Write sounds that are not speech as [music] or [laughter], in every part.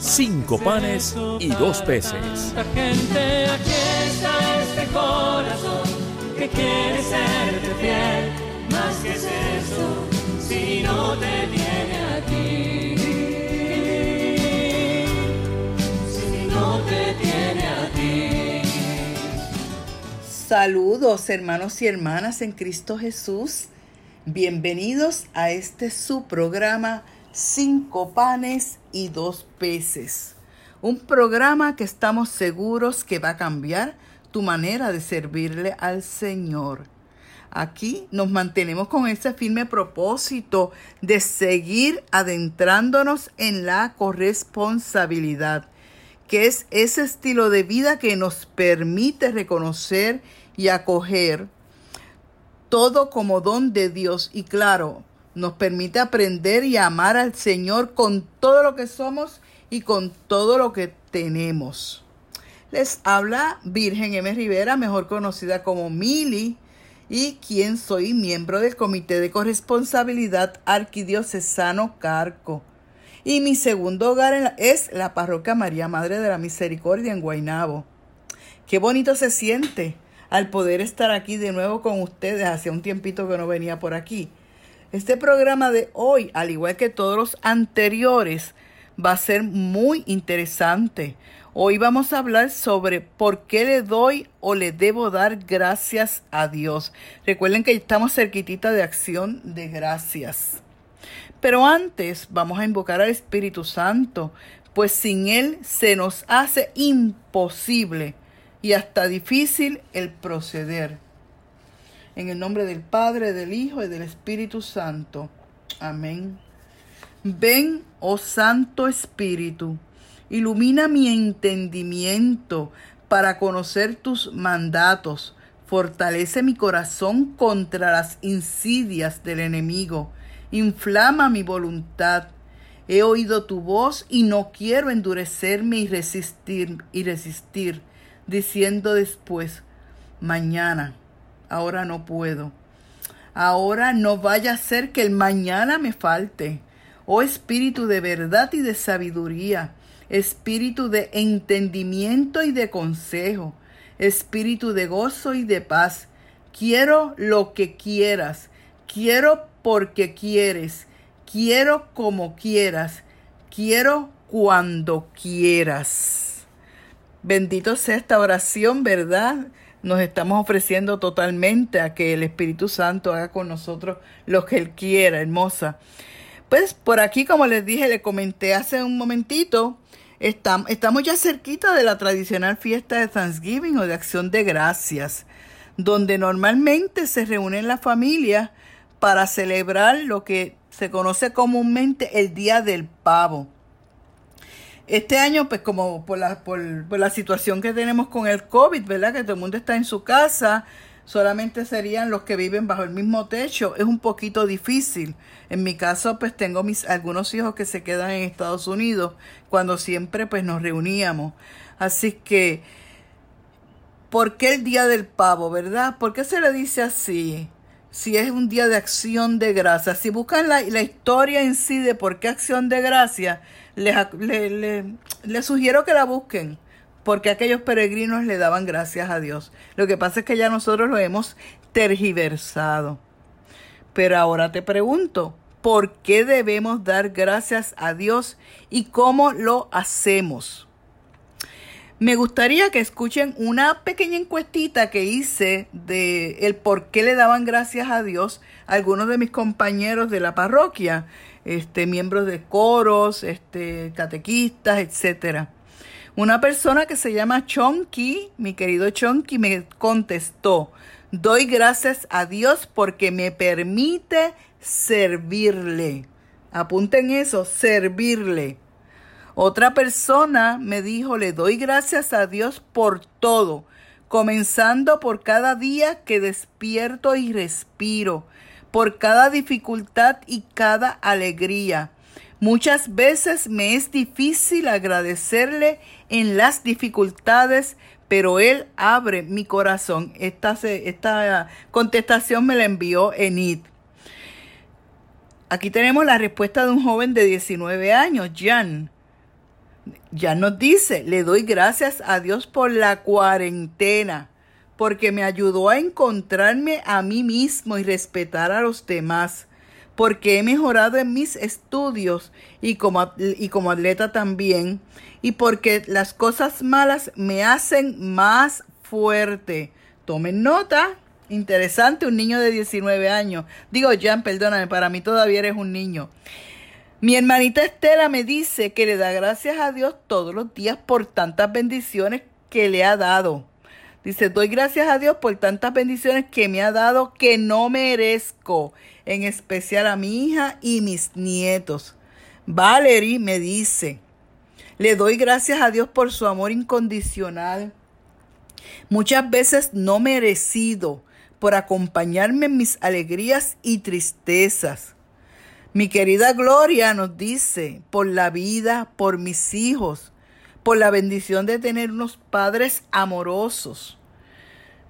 cinco panes y dos peces. Gente, aquí está este corazón que quiere serte fiel. Más que es eso, si no te tiene a ti. Si no te tiene a ti. Saludos hermanos y hermanas en Cristo Jesús. Bienvenidos a este su programa Cinco panes y dos peces. Un programa que estamos seguros que va a cambiar tu manera de servirle al Señor. Aquí nos mantenemos con ese firme propósito de seguir adentrándonos en la corresponsabilidad, que es ese estilo de vida que nos permite reconocer y acoger todo como don de Dios y claro, nos permite aprender y amar al Señor con todo lo que somos y con todo lo que tenemos. Les habla Virgen M. Rivera, mejor conocida como Mili, y quien soy miembro del Comité de Corresponsabilidad Arquidiocesano Carco. Y mi segundo hogar es la Parroquia María Madre de la Misericordia en Guaynabo. Qué bonito se siente al poder estar aquí de nuevo con ustedes. Hacía un tiempito que no venía por aquí. Este programa de hoy, al igual que todos los anteriores, va a ser muy interesante. Hoy vamos a hablar sobre por qué le doy o le debo dar gracias a Dios. Recuerden que estamos cerquitita de acción de gracias. Pero antes vamos a invocar al Espíritu Santo, pues sin Él se nos hace imposible y hasta difícil el proceder. En el nombre del Padre, del Hijo y del Espíritu Santo. Amén. Ven, oh Santo Espíritu, ilumina mi entendimiento para conocer tus mandatos. Fortalece mi corazón contra las insidias del enemigo. Inflama mi voluntad. He oído tu voz y no quiero endurecerme y resistir y resistir, diciendo después, mañana, ahora no puedo. Ahora no vaya a ser que el mañana me falte. Oh Espíritu de verdad y de sabiduría, Espíritu de entendimiento y de consejo, Espíritu de gozo y de paz. Quiero lo que quieras, quiero porque quieres, quiero como quieras, quiero cuando quieras. Bendito sea esta oración, ¿verdad? Nos estamos ofreciendo totalmente a que el Espíritu Santo haga con nosotros lo que Él quiera, hermosa. Pues por aquí, como les dije, le comenté hace un momentito, estamos, ya cerquita de la tradicional fiesta de Thanksgiving o de Acción de Gracias, donde normalmente se reúnen las familias para celebrar lo que se conoce comúnmente el Día del Pavo. Este año, pues como por la, situación que tenemos con el COVID, ¿verdad? Que todo el mundo está en su casa, solamente serían los que viven bajo el mismo techo. Es un poquito difícil. En mi caso, pues tengo mis algunos hijos que se quedan en Estados Unidos cuando siempre pues nos reuníamos. Así que, ¿por qué el Día del Pavo, verdad? ¿Por qué se le dice así? Si es un día de acción de gracia. Si buscan la, la historia en sí de por qué acción de gracia, les, les sugiero que la busquen, porque aquellos peregrinos le daban gracias a Dios. Lo que pasa es que ya nosotros lo hemos tergiversado. Pero ahora te pregunto, ¿por qué debemos dar gracias a Dios y cómo lo hacemos? Me gustaría que escuchen una pequeña encuestita que hice de el por qué le daban gracias a Dios a algunos de mis compañeros de la parroquia, este, miembros de coros, este, catequistas, etcétera. Una persona que se llama Chonky, mi querido Chonky, me contestó, doy gracias a Dios porque me permite servirle. Apunten eso, servirle. Otra persona me dijo, le doy gracias a Dios por todo, comenzando por cada día que despierto y respiro, por cada dificultad y cada alegría. Muchas veces me es difícil agradecerle en las dificultades, pero Él abre mi corazón. Esta, esta contestación me la envió Enid. Aquí tenemos la respuesta de un joven de 19 años, Jan. Jan nos dice, le doy gracias a Dios por la cuarentena, porque me ayudó a encontrarme a mí mismo y respetar a los demás, porque he mejorado en mis estudios y como, y como atleta también, y porque las cosas malas me hacen más fuerte. Tomen nota. Interesante, un niño de 19 años. Digo, Jan, perdóname, para mí todavía eres un niño. Mi hermanita Estela me dice que le da gracias a Dios todos los días por tantas bendiciones que le ha dado. Dice, doy gracias a Dios por tantas bendiciones que me ha dado que no merezco, en especial a mi hija y mis nietos. Valerie me dice, le doy gracias a Dios por su amor incondicional, muchas veces no merecido, por acompañarme en mis alegrías y tristezas. Mi querida Gloria nos dice, por la vida, por mis hijos, por la bendición de tener unos padres amorosos.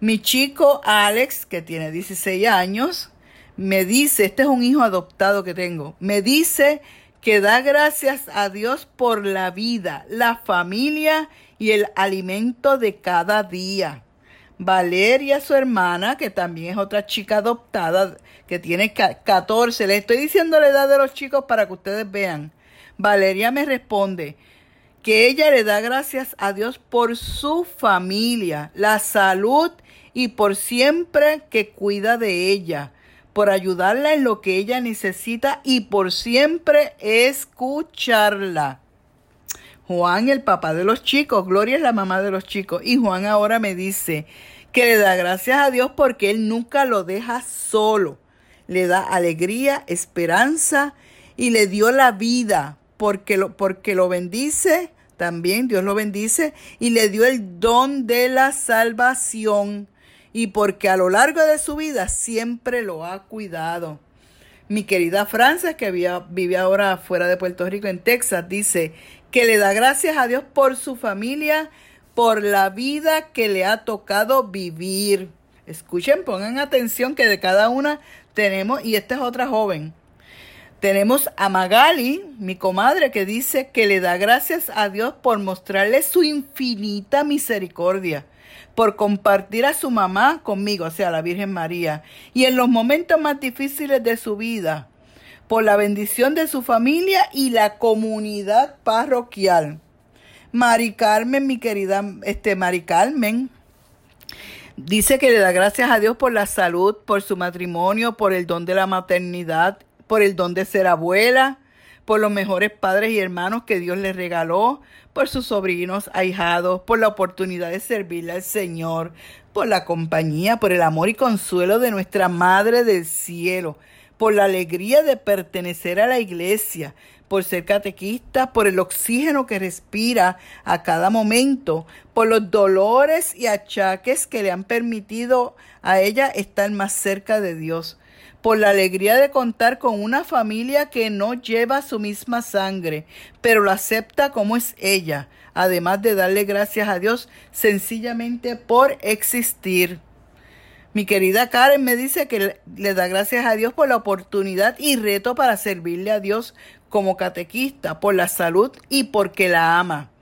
Mi chico Alex, que tiene 16 años, me dice, este es un hijo adoptado que tengo, me dice que da gracias a Dios por la vida, la familia y el alimento de cada día. Valeria, su hermana, que también es otra chica adoptada, que tiene 14. Le estoy diciendo la edad de los chicos para que ustedes vean. Valeria me responde que ella le da gracias a Dios por su familia, la salud y por siempre que cuida de ella por ayudarla en lo que ella necesita y por siempre escucharla. Juan, el papá de los chicos, Gloria es la mamá de los chicos, y Juan ahora me dice que le da gracias a Dios porque Él nunca lo deja solo. Le da alegría, esperanza y le dio la vida porque lo, porque lo bendice, también Dios lo bendice y le dio el don de la salvación y porque a lo largo de su vida siempre lo ha cuidado. Mi querida Frances, que vive ahora fuera de Puerto Rico, en Texas, dice que le da gracias a Dios por su familia, por la vida que le ha tocado vivir. Escuchen, pongan atención que de cada una tenemos, y esta es otra joven. Tenemos a Magali, mi comadre, que dice que le da gracias a Dios por mostrarle su infinita misericordia por compartir a su mamá conmigo, o sea, la Virgen María, y en los momentos más difíciles de su vida, por la bendición de su familia y la comunidad parroquial. Mari Carmen, mi querida este, Mari Carmen, dice que le da gracias a Dios por la salud, por su matrimonio, por el don de la maternidad, por el don de ser abuela, por los mejores padres y hermanos que Dios le regaló, por sus sobrinos, ahijados, por la oportunidad de servirle al Señor, por la compañía, por el amor y consuelo de nuestra Madre del Cielo, por la alegría de pertenecer a la iglesia, por ser catequista, por el oxígeno que respira a cada momento, por los dolores y achaques que le han permitido a ella estar más cerca de Dios, por la alegría de contar con una familia que no lleva su misma sangre, pero lo acepta como es ella, además de darle gracias a Dios sencillamente por existir. Mi querida Karen me dice que le da gracias a Dios por la oportunidad y reto para servirle a Dios como catequista, por la salud y porque la ama.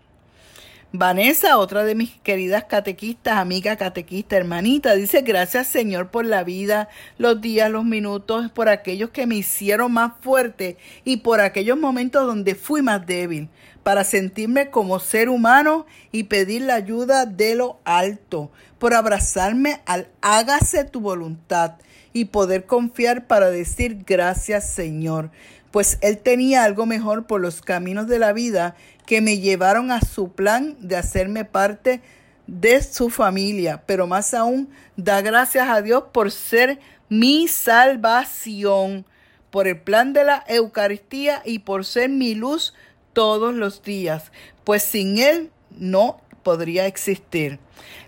Vanessa, otra de mis queridas catequistas, amiga catequista, hermanita, dice, gracias Señor por la vida, los días, los minutos, por aquellos que me hicieron más fuerte y por aquellos momentos donde fui más débil, para sentirme como ser humano y pedir la ayuda de lo alto, por abrazarme al hágase tu voluntad y poder confiar para decir gracias Señor, pues Él tenía algo mejor por los caminos de la vida que me llevaron a su plan de hacerme parte de su familia, pero más aún da gracias a Dios por ser mi salvación, por el plan de la Eucaristía y por ser mi luz todos los días, pues sin Él no podría existir.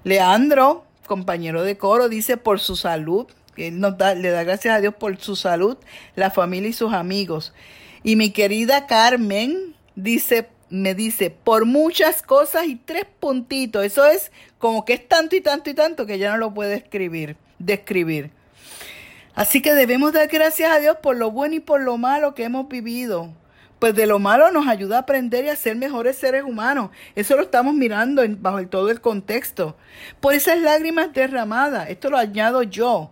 Leandro, compañero de coro, dice por su salud, él nos da, le da gracias a Dios por su salud, la familia y sus amigos. Y mi querida Carmen dice, me dice, por muchas cosas y tres puntitos. Eso es como que es tanto y tanto y tanto que ya no lo puede escribir, describir. Así que debemos dar gracias a Dios por lo bueno y por lo malo que hemos vivido. Pues de lo malo nos ayuda a aprender y a ser mejores seres humanos. Eso lo estamos mirando bajo todo el contexto. Por esas lágrimas derramadas, esto lo añado yo.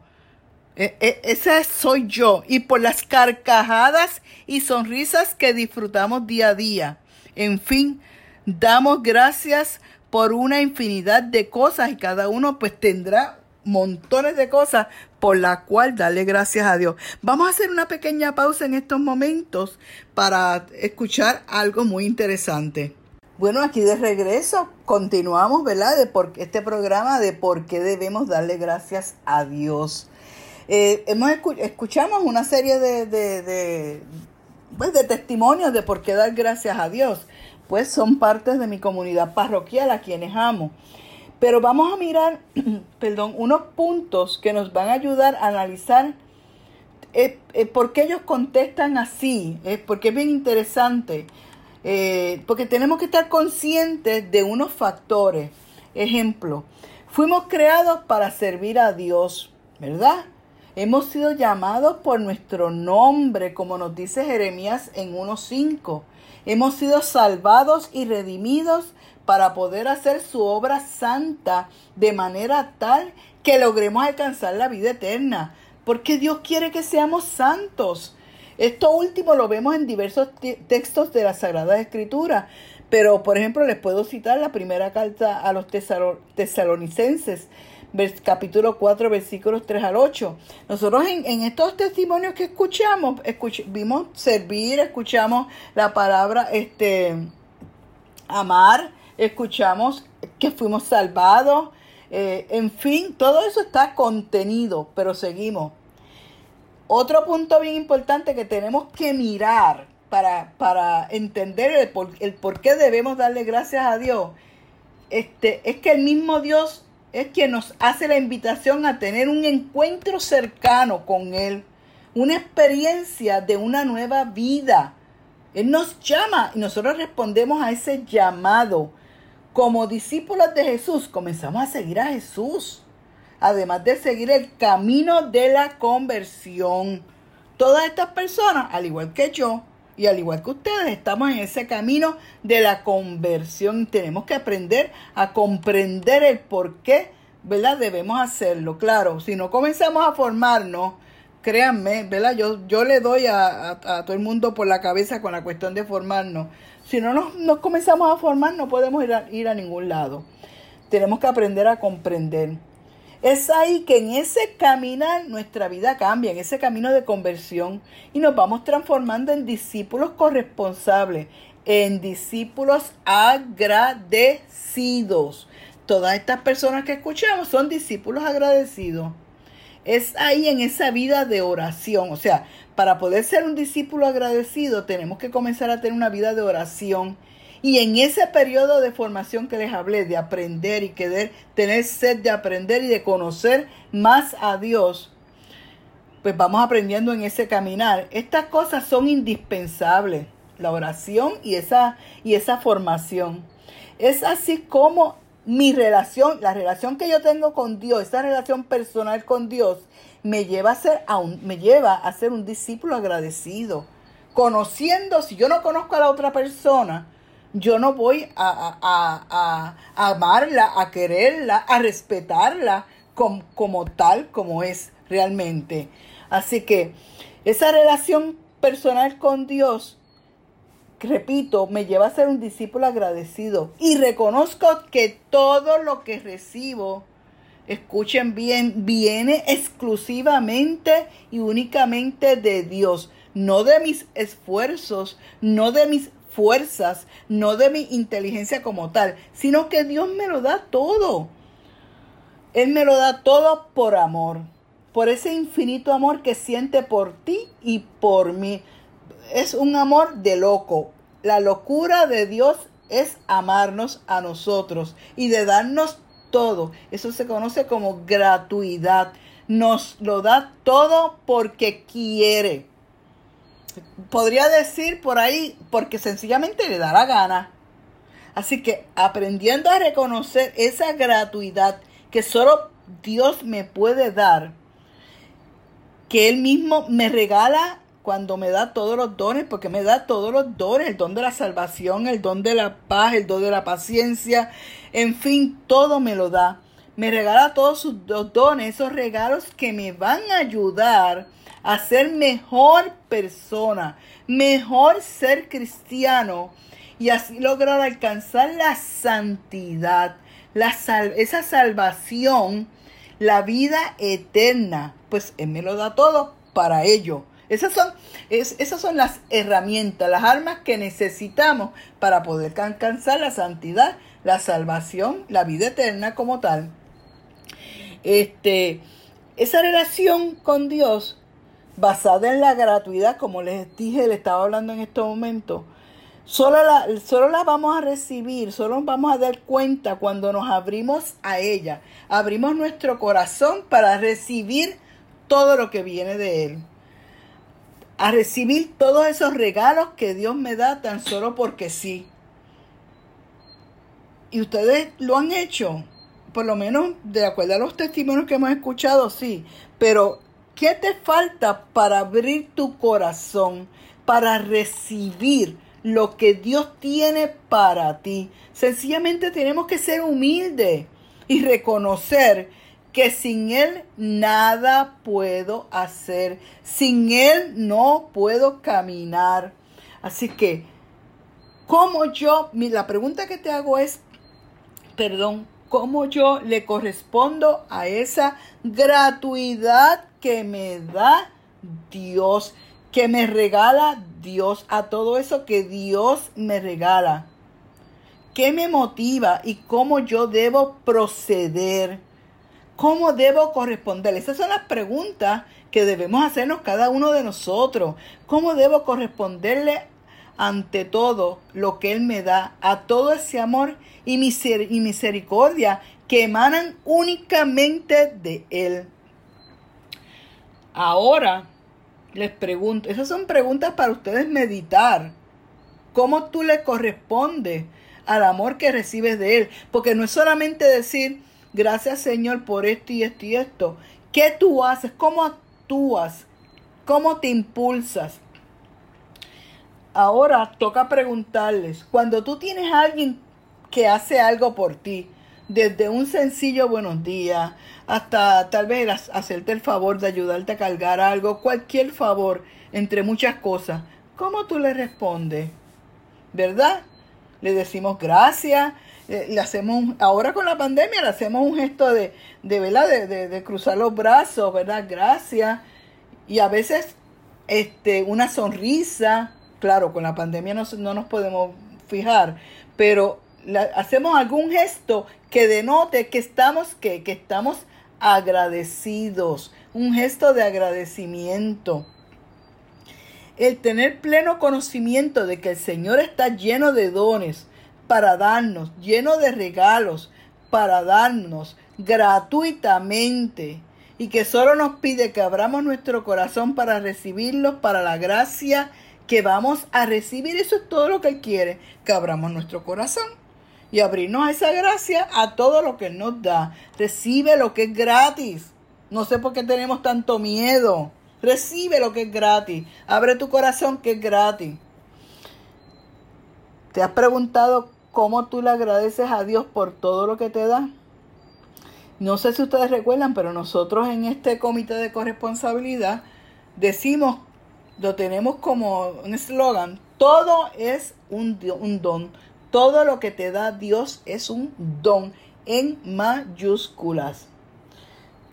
E, e, esa soy yo. Y por las carcajadas y sonrisas que disfrutamos día a día. En fin, damos gracias por una infinidad de cosas y cada uno pues tendrá montones de cosas por la cual darle gracias a Dios. Vamos a hacer una pequeña pausa en estos momentos para escuchar algo muy interesante. Bueno, aquí de regreso continuamos, ¿verdad? De este programa de por qué debemos darle gracias a Dios. Eh, hemos escuchamos una serie de, pues, de testimonios de por qué dar gracias a Dios. Pues son partes de mi comunidad parroquial a quienes amo. Pero vamos a mirar, [clears throat] perdón, unos puntos que nos van a ayudar a analizar eh, eh, por qué ellos contestan así, eh, porque es bien interesante, porque tenemos que estar conscientes de unos factores. Ejemplo, fuimos creados para servir a Dios, ¿verdad? Hemos sido llamados por nuestro nombre, como nos dice Jeremías en 1.5. Hemos sido salvados y redimidos para poder hacer su obra santa de manera tal que logremos alcanzar la vida eterna. Porque Dios quiere que seamos santos. Esto último lo vemos en diversos textos de la Sagrada Escritura. Pero, por ejemplo, les puedo citar la primera carta a los tesalonicenses, capítulo 4, versículos 3 al 8. Nosotros en, estos testimonios que escuchamos, vimos servir, escuchamos la palabra este, amar, escuchamos que fuimos salvados, eh, en fin, todo eso está contenido, pero seguimos. Otro punto bien importante que tenemos que mirar para, para entender el por, el por, qué debemos darle gracias a Dios, este, es que el mismo Dios es quien nos hace la invitación a tener un encuentro cercano con Él, una experiencia de una nueva vida. Él nos llama y nosotros respondemos a ese llamado como discípulos de Jesús comenzamos a seguir a Jesús, además de seguir el camino de la conversión. Todas estas personas, al igual que yo y al igual que ustedes, estamos en ese camino de la conversión. Tenemos que aprender a comprender el por qué, ¿verdad? Debemos hacerlo. Claro, si no comenzamos a formarnos, créanme, ¿verdad? Yo, yo le doy a, a todo el mundo por la cabeza con la cuestión de formarnos. Si no nos, comenzamos a formar, no podemos ir ir a ningún lado. Tenemos que aprender a comprender. Es ahí que en ese caminar nuestra vida cambia, en ese camino de conversión, y nos vamos transformando en discípulos corresponsables, en discípulos agradecidos. Todas estas personas que escuchamos son discípulos agradecidos. Es ahí en esa vida de oración, o sea, para poder ser un discípulo agradecido, tenemos que comenzar a tener una vida de oración. Y en ese periodo de formación que les hablé, de aprender y querer tener sed de aprender y de conocer más a Dios, pues vamos aprendiendo en ese caminar. Estas cosas son indispensables, la oración y esa, y esa formación. Es así como mi relación, la relación que yo tengo con Dios, esa relación personal con Dios, me lleva a ser, a un, me lleva a ser un discípulo agradecido. Conociendo, si yo no conozco a la otra persona, yo no voy a, amarla, a quererla, a respetarla como, como tal como es realmente. Así que esa relación personal con Dios, repito, me lleva a ser un discípulo agradecido y reconozco que todo lo que recibo escuchen bien, viene exclusivamente y únicamente de Dios, no de mis esfuerzos, no de mis fuerzas, no de mi inteligencia como tal, sino que Dios me lo da todo. Él me lo da todo por amor, por ese infinito amor que siente por ti y por mí. Es un amor de loco, la locura de Dios es amarnos a nosotros y de darnos todo. Eso se conoce como gratuidad. Nos lo da todo porque quiere. Podría decir por ahí porque sencillamente le da la gana. Así que aprendiendo a reconocer esa gratuidad que solo Dios me puede dar, que Él mismo me regala cuando me da todos los dones, porque me da todos los dones, el don de la salvación, el don de la paz, el don de la paciencia, en fin, todo me lo da. Me regala todos sus dones, esos regalos que me van a ayudar a ser mejor persona, mejor ser cristiano y así lograr alcanzar la santidad, la esa salvación, la vida eterna. Pues Él me lo da todo para ello. Esas son, esas son las herramientas, las armas que necesitamos para poder alcanzar la santidad, la salvación, la vida eterna como tal. Este, esa relación con Dios, basada en la gratuidad, como les dije, le estaba hablando en este momento, solo la, solo la vamos a recibir, solo vamos a dar cuenta cuando nos abrimos a ella, abrimos nuestro corazón para recibir todo lo que viene de Él a recibir todos esos regalos que Dios me da tan solo porque sí. Y ustedes lo han hecho, por lo menos de acuerdo a los testimonios que hemos escuchado, sí. Pero, ¿qué te falta para abrir tu corazón, para recibir lo que Dios tiene para ti? Sencillamente tenemos que ser humildes y reconocer que sin Él nada puedo hacer. Sin Él no puedo caminar. Así que, ¿cómo yo, la pregunta que te hago es, perdón, ¿cómo yo le correspondo a esa gratuidad que me da Dios, que me regala Dios, a todo eso que Dios me regala? ¿Qué me motiva y cómo yo debo proceder? ¿Cómo debo corresponder? Esas son las preguntas que debemos hacernos cada uno de nosotros. ¿Cómo debo corresponderle ante todo lo que Él me da, a todo ese amor y misericordia que emanan únicamente de Él? Ahora les pregunto, esas son preguntas para ustedes meditar. ¿Cómo tú le correspondes al amor que recibes de Él? Porque no es solamente decir, Gracias Señor por esto y esto y esto. ¿Qué tú haces? ¿Cómo actúas? ¿Cómo te impulsas? Ahora toca preguntarles, cuando tú tienes a alguien que hace algo por ti, desde un sencillo buenos días hasta tal vez hacerte el favor de ayudarte a cargar algo, cualquier favor, entre muchas cosas, ¿cómo tú le respondes? ¿Verdad? Le decimos gracias, eh, le hacemos, ahora con la pandemia le hacemos un gesto de, de ¿verdad? De, de, cruzar los brazos, ¿verdad? Gracias. Y a veces este, una sonrisa, claro, con la pandemia no, no nos podemos fijar, pero hacemos algún gesto que denote que estamos, que, que estamos agradecidos, un gesto de agradecimiento. El tener pleno conocimiento de que el Señor está lleno de dones, para darnos, lleno de regalos para darnos gratuitamente y que solo nos pide que abramos nuestro corazón para recibirlos, para la gracia que vamos a recibir. Eso es todo lo que Él quiere, que abramos nuestro corazón y abrirnos a esa gracia a todo lo que nos da. Recibe lo que es gratis. No sé por qué tenemos tanto miedo. Recibe lo que es gratis. Abre tu corazón que es gratis. ¿Te has preguntado cómo tú le agradeces a Dios por todo lo que te da. No sé si ustedes recuerdan, pero nosotros en este comité de corresponsabilidad decimos, lo tenemos como un eslogan, todo es un don. Todo lo que te da Dios es un don en mayúsculas.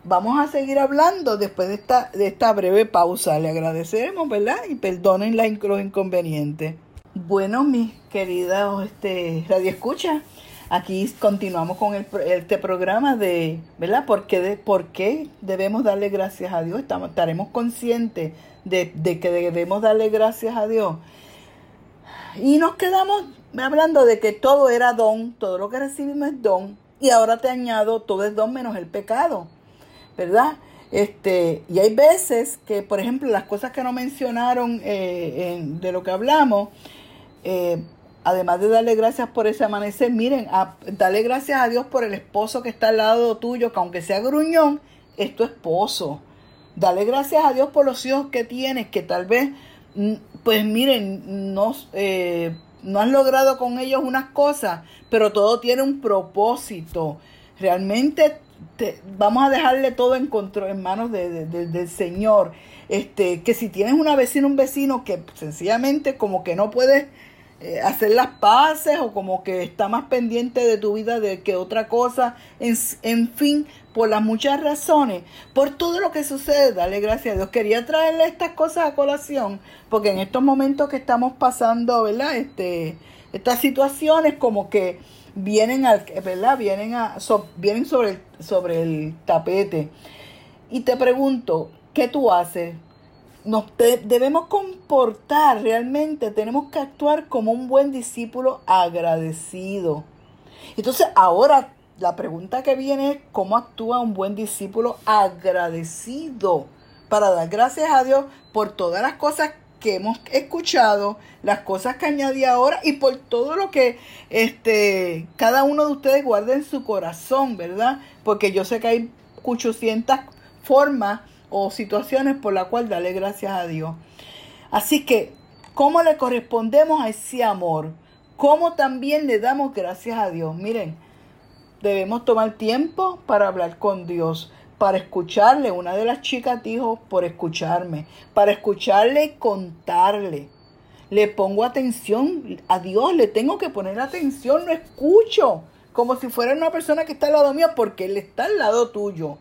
Vamos a seguir hablando después de esta, de esta breve pausa. Le agradeceremos, ¿verdad? Y perdonen los inconvenientes. Bueno, mis queridos este, Radio Escucha, aquí continuamos con el, este programa de, ¿verdad? ¿Por qué, de, ¿Por qué debemos darle gracias a Dios? Estamos, estaremos conscientes de, de que debemos darle gracias a Dios. Y nos quedamos hablando de que todo era don, todo lo que recibimos es don, y ahora te añado, todo es don menos el pecado, ¿verdad? Este, y hay veces que, por ejemplo, las cosas que no mencionaron eh, de lo que hablamos, eh, además de darle gracias por ese amanecer, miren, a, dale gracias a Dios por el esposo que está al lado tuyo, que aunque sea gruñón, es tu esposo. Dale gracias a Dios por los hijos que tienes, que tal vez, mm, pues miren, no, eh, no has logrado con ellos unas cosas, pero todo tiene un propósito. Realmente te, vamos a dejarle todo en control, en manos del Señor. Este, que si tienes una vecina, un vecino que sencillamente como que no puedes eh, hacer las paces o como que está más pendiente de tu vida de que otra cosa. En, en, fin, por las muchas razones, por todo lo que sucede, dale gracias a Dios. Quería traerle estas cosas a colación, porque en estos momentos que estamos pasando, ¿verdad? Este, estas situaciones como que vienen al, ¿verdad? Vienen a, vienen sobre el, sobre el tapete. Y te pregunto, ¿qué tú haces? nos debemos comportar realmente, tenemos que actuar como un buen discípulo agradecido. Entonces ahora la pregunta que viene es cómo actúa un buen discípulo agradecido para dar gracias a Dios por todas las cosas que hemos escuchado, las cosas que añadí ahora y por todo lo que este cada uno de ustedes guarda en su corazón, ¿verdad? Porque yo sé que hay 800 formas o situaciones por la cual darle gracias a Dios. Así que, ¿cómo le correspondemos a ese amor? ¿Cómo también le damos gracias a Dios? Miren, debemos tomar tiempo para hablar con Dios, para escucharle. Una de las chicas dijo, por escucharme, para escucharle y contarle. Le pongo atención a Dios, le tengo que poner atención, lo escucho, como si fuera una persona que está al lado mío, porque Él está al lado tuyo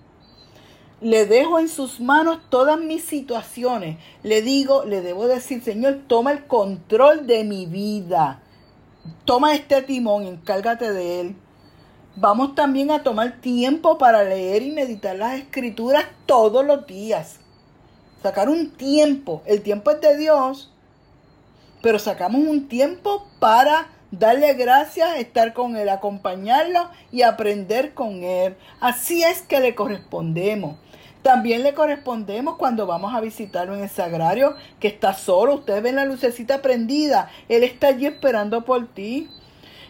le dejo en sus manos todas mis situaciones. Le digo, le debo decir, Señor, toma el control de mi vida. Toma este timón, encárgate de él. Vamos también a tomar tiempo para leer y meditar las escrituras todos los días. Sacar un tiempo. El tiempo es de Dios, pero sacamos un tiempo para darle gracias, estar con Él, acompañarlo y aprender con Él. Así es que le correspondemos. También le correspondemos cuando vamos a visitarlo en el sagrario, que está solo. Ustedes ven la lucecita prendida. Él está allí esperando por ti.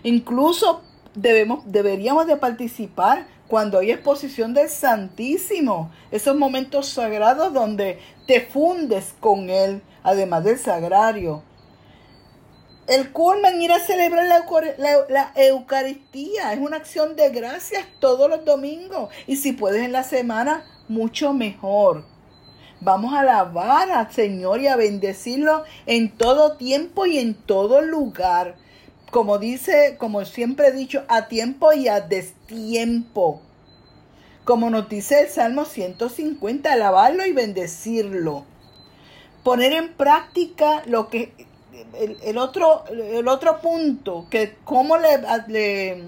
Incluso debemos, deberíamos de participar cuando hay exposición del Santísimo. Esos momentos sagrados donde te fundes con Él, además del sagrario. El culmen ir a celebrar la, la, Eucaristía. Es una acción de gracias todos los domingos. Y si puedes en la semana, mucho mejor. Vamos a alabar al Señor y a bendecirlo en todo tiempo y en todo lugar. Como dice, como siempre he dicho, a tiempo y a destiempo. Como nos dice el Salmo 150, alabarlo y bendecirlo. Poner en práctica lo que el, otro, el otro punto, que cómo le,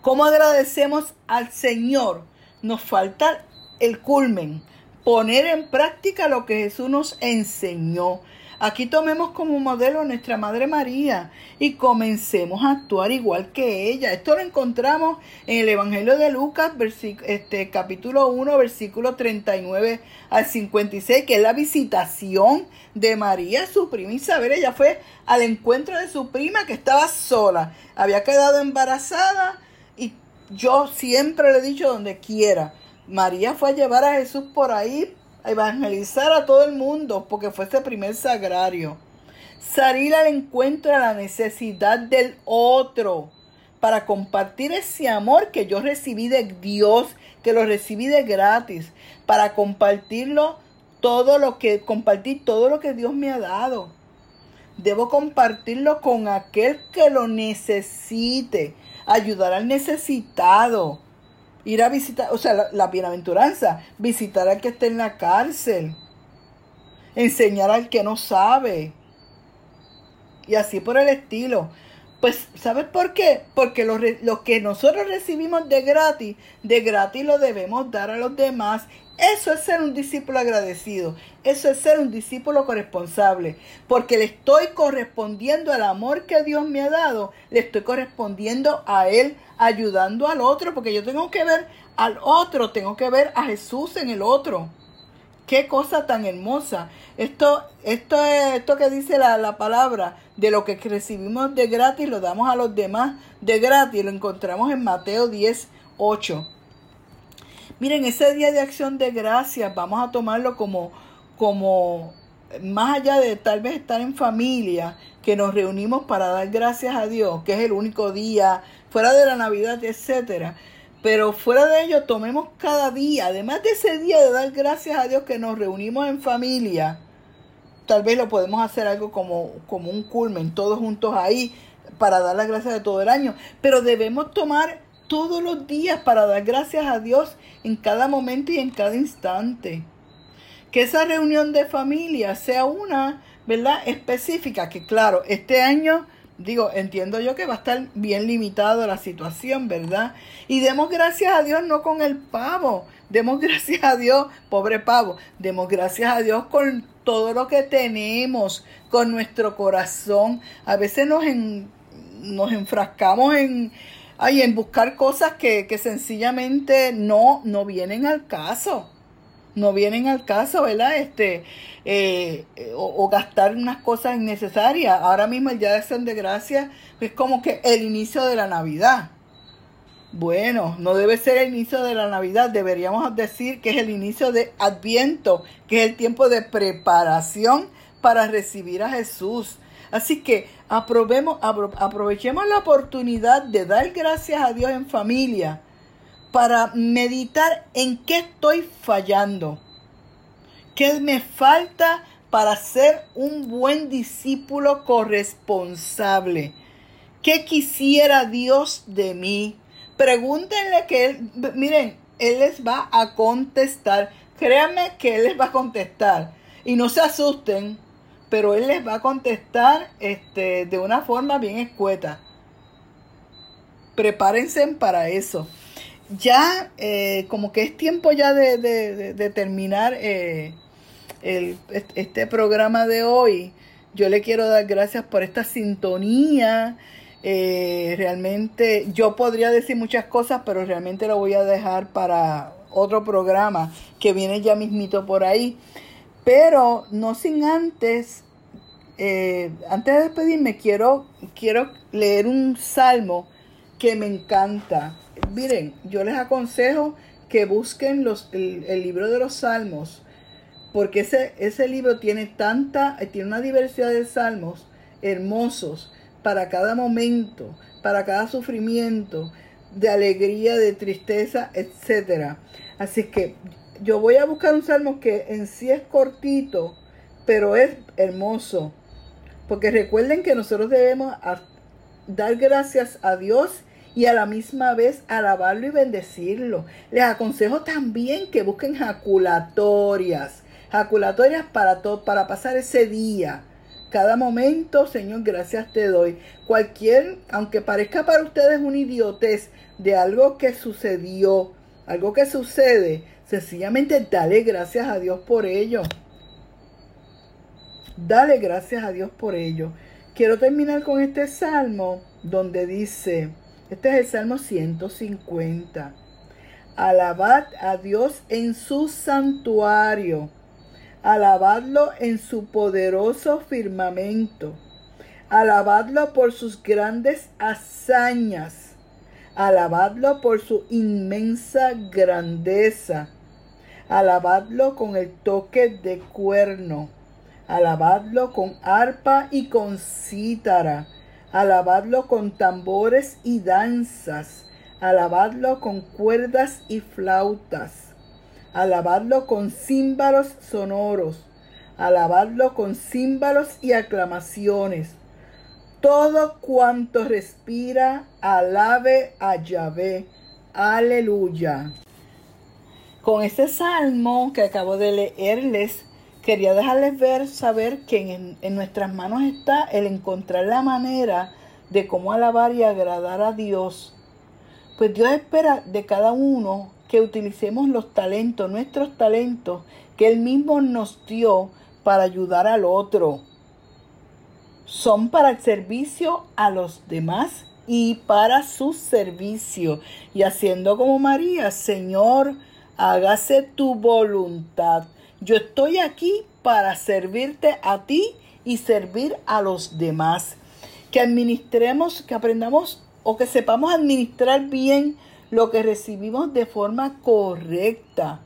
cómo agradecemos al Señor nos falta el culmen, poner en práctica lo que Jesús nos enseñó. Aquí tomemos como modelo a nuestra Madre María y comencemos a actuar igual que ella. Esto lo encontramos en el Evangelio de Lucas, este, capítulo 1, versículo 39 al 56, que es la visitación de María, su prima Isabel. Ella fue al encuentro de su prima que estaba sola, había quedado embarazada yo siempre le he dicho donde quiera. María fue a llevar a Jesús por ahí, a evangelizar a todo el mundo, porque fue ese primer sagrario. Salir al encuentro de la necesidad del otro, para compartir ese amor que yo recibí de Dios, que lo recibí de gratis, para compartirlo todo lo que, compartir todo lo que Dios me ha dado. Debo compartirlo con aquel que lo necesite ayudar al necesitado, ir a visitar, o sea, la, bienaventuranza, visitar al que esté en la cárcel, enseñar al que no sabe, y así por el estilo. Pues, ¿sabes por qué? Porque lo, lo, que nosotros recibimos de gratis, de gratis lo debemos dar a los demás. Eso es ser un discípulo agradecido. Eso es ser un discípulo corresponsable. Porque le estoy correspondiendo al amor que Dios me ha dado. Le estoy correspondiendo a Él, ayudando al otro. Porque yo tengo que ver al otro, tengo que ver a Jesús en el otro. Qué cosa tan hermosa. Esto, esto es esto que dice la, la, palabra, de lo que recibimos de gratis, lo damos a los demás de gratis. Lo encontramos en Mateo 10, 8. Miren, ese día de acción de gracias, vamos a tomarlo como, como más allá de tal vez estar en familia, que nos reunimos para dar gracias a Dios, que es el único día, fuera de la Navidad, etcétera pero fuera de ello, tomemos cada día, además de ese día de dar gracias a Dios que nos reunimos en familia, tal vez lo podemos hacer algo como, como un culmen, todos juntos ahí, para dar las gracias de todo el año. Pero debemos tomar todos los días para dar gracias a Dios en cada momento y en cada instante. Que esa reunión de familia sea una, ¿verdad? Específica, que claro, este año digo, entiendo yo que va a estar bien limitado la situación, ¿verdad? Y demos gracias a Dios no con el pavo, demos [laughs] gracias a Dios, pobre pavo, demos gracias a Dios con todo lo que tenemos, con nuestro corazón. A veces nos, nos enfrascamos en, ay, en buscar cosas que, que sencillamente no, no vienen al caso no vienen al caso, ¿verdad? Este, eh, o, gastar unas cosas innecesarias. Ahora mismo el Día de Acción de Gracia es como que el inicio de la Navidad. Bueno, no debe ser el inicio de la Navidad, deberíamos decir que es el inicio de Adviento, que es el tiempo de preparación para recibir a Jesús. Así que aprovechemos la oportunidad de dar gracias a Dios en familia para meditar en qué estoy fallando, qué me falta para ser un buen discípulo corresponsable. ¿Qué quisiera Dios de mí? Pregúntenle que Él, miren, Él les va a contestar. Créanme que Él les va a contestar. Y no se asusten, pero Él les va a contestar este, de una forma bien escueta. Prepárense para eso ya eh, como que es tiempo ya de, terminar eh, este programa de hoy. Yo le quiero dar gracias por esta sintonía. Eh, realmente yo podría decir muchas cosas, pero realmente lo voy a dejar para otro programa que viene ya mismito por ahí. Pero no sin antes, antes de despedirme, quiero, quiero leer un salmo que me encanta miren, yo les aconsejo que busquen los, el, libro de los salmos, porque ese, ese libro tiene tanta, tiene una diversidad de salmos hermosos para cada momento, para cada sufrimiento, de alegría, de tristeza, etc. Así que yo voy a buscar un salmo que en sí es cortito, pero es hermoso. Porque recuerden que nosotros debemos dar gracias a Dios y a la misma vez alabarlo y bendecirlo. Les aconsejo también que busquen jaculatorias, jaculatorias para todo, para pasar ese día. Cada momento, Señor, gracias te doy. Cualquier, aunque parezca para ustedes un idiotez de algo que sucedió, algo que sucede, sencillamente dale gracias a Dios por ello. Dale gracias a Dios por ello. Quiero terminar con este salmo donde dice, este es el Salmo 150. Alabad a Dios en su santuario. Alabadlo en su poderoso firmamento. Alabadlo por sus grandes hazañas. Alabadlo por su inmensa grandeza. Alabadlo con el toque de cuerno. Alabadlo con arpa y con cítara alabadlo con tambores y danzas, alabadlo con cuerdas y flautas, alabadlo con címbalos sonoros, alabadlo con címbalos y aclamaciones. Todo cuanto respira, alabe a Yahvé. Aleluya. Con este salmo que acabo de leerles, quería dejarles ver, saber que en, nuestras manos está el encontrar la manera de cómo alabar y agradar a Dios. Pues Dios espera de cada uno que utilicemos los talentos, nuestros talentos que Él mismo nos dio para ayudar al otro. Son para el servicio a los demás y para su servicio. Y haciendo como María, Señor, hágase tu voluntad. Yo estoy aquí para servirte a ti y servir a los demás. Que administremos, que aprendamos o que sepamos administrar bien lo que recibimos de forma correcta.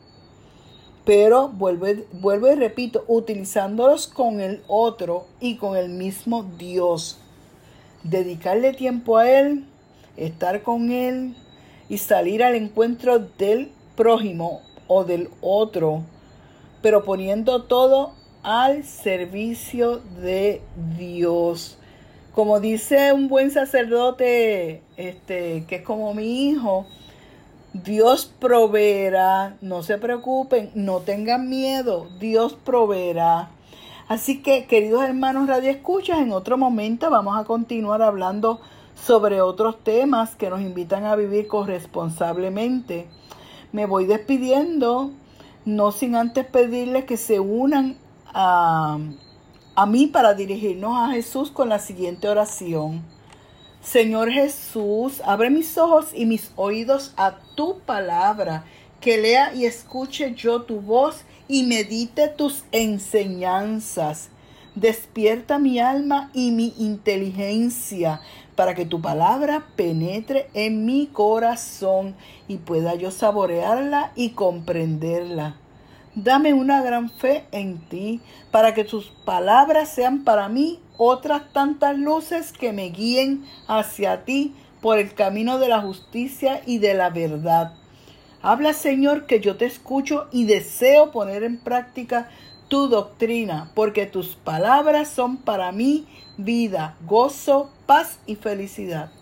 Pero vuelvo, y repito, utilizándolos con el otro y con el mismo Dios. Dedicarle tiempo a Él, estar con Él y salir al encuentro del prójimo o del otro, pero poniendo todo al servicio de Dios. Como dice un buen sacerdote, este, que es como mi hijo, Dios proveerá, no se preocupen, no tengan miedo, Dios proveerá. Así que, queridos hermanos Radio Escuchas, en otro momento vamos a continuar hablando sobre otros temas que nos invitan a vivir corresponsablemente. Me voy despidiendo, no sin antes pedirles que se unan a, a mí para dirigirnos a Jesús con la siguiente oración. Señor Jesús, abre mis ojos y mis oídos a tu palabra, que lea y escuche yo tu voz y medite tus enseñanzas. Despierta mi alma y mi inteligencia para que tu palabra penetre en mi corazón y pueda yo saborearla y comprenderla. Dame una gran fe en ti, para que tus palabras sean para mí otras tantas luces que me guíen hacia ti por el camino de la justicia y de la verdad. Habla Señor que yo te escucho y deseo poner en práctica tu doctrina, porque tus palabras son para mí vida, gozo, paz y felicidad.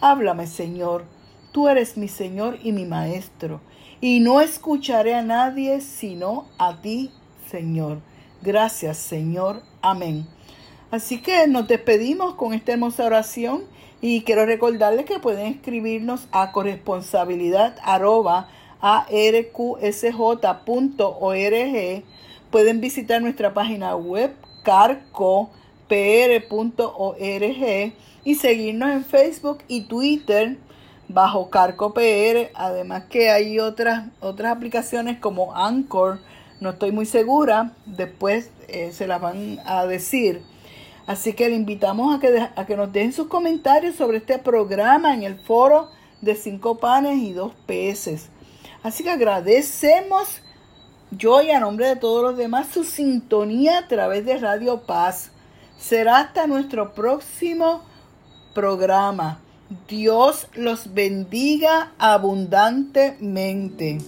Háblame Señor, tú eres mi Señor y mi Maestro y no escucharé a nadie sino a ti, Señor. Gracias, Señor. Amén. Así que nos despedimos con esta hermosa oración y quiero recordarles que pueden escribirnos a corresponsabilidad Pueden visitar nuestra página web carcopr.org y seguirnos en Facebook y Twitter bajo Carco PR. Además que hay otras, otras aplicaciones como Anchor. No estoy muy segura. Después eh, se las van a decir. Así que le invitamos a que, a que nos den sus comentarios sobre este programa en el foro de cinco panes y dos peces. Así que agradecemos yo y a nombre de todos los demás su sintonía a través de Radio Paz. Será hasta nuestro próximo programa. Dios los bendiga abundantemente.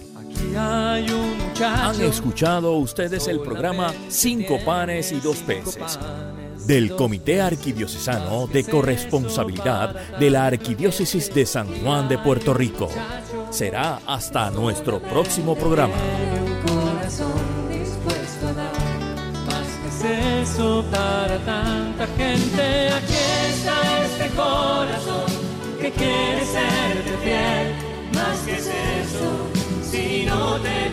Han escuchado ustedes el programa Cinco panes y dos peces del Comité Arquidiocesano de Corresponsabilidad de la Arquidiócesis de San Juan de Puerto Rico. Será hasta nuestro próximo programa. eso para tanta gente. Aquí está este corazón que quiere serte fiel, más que es eso, si no te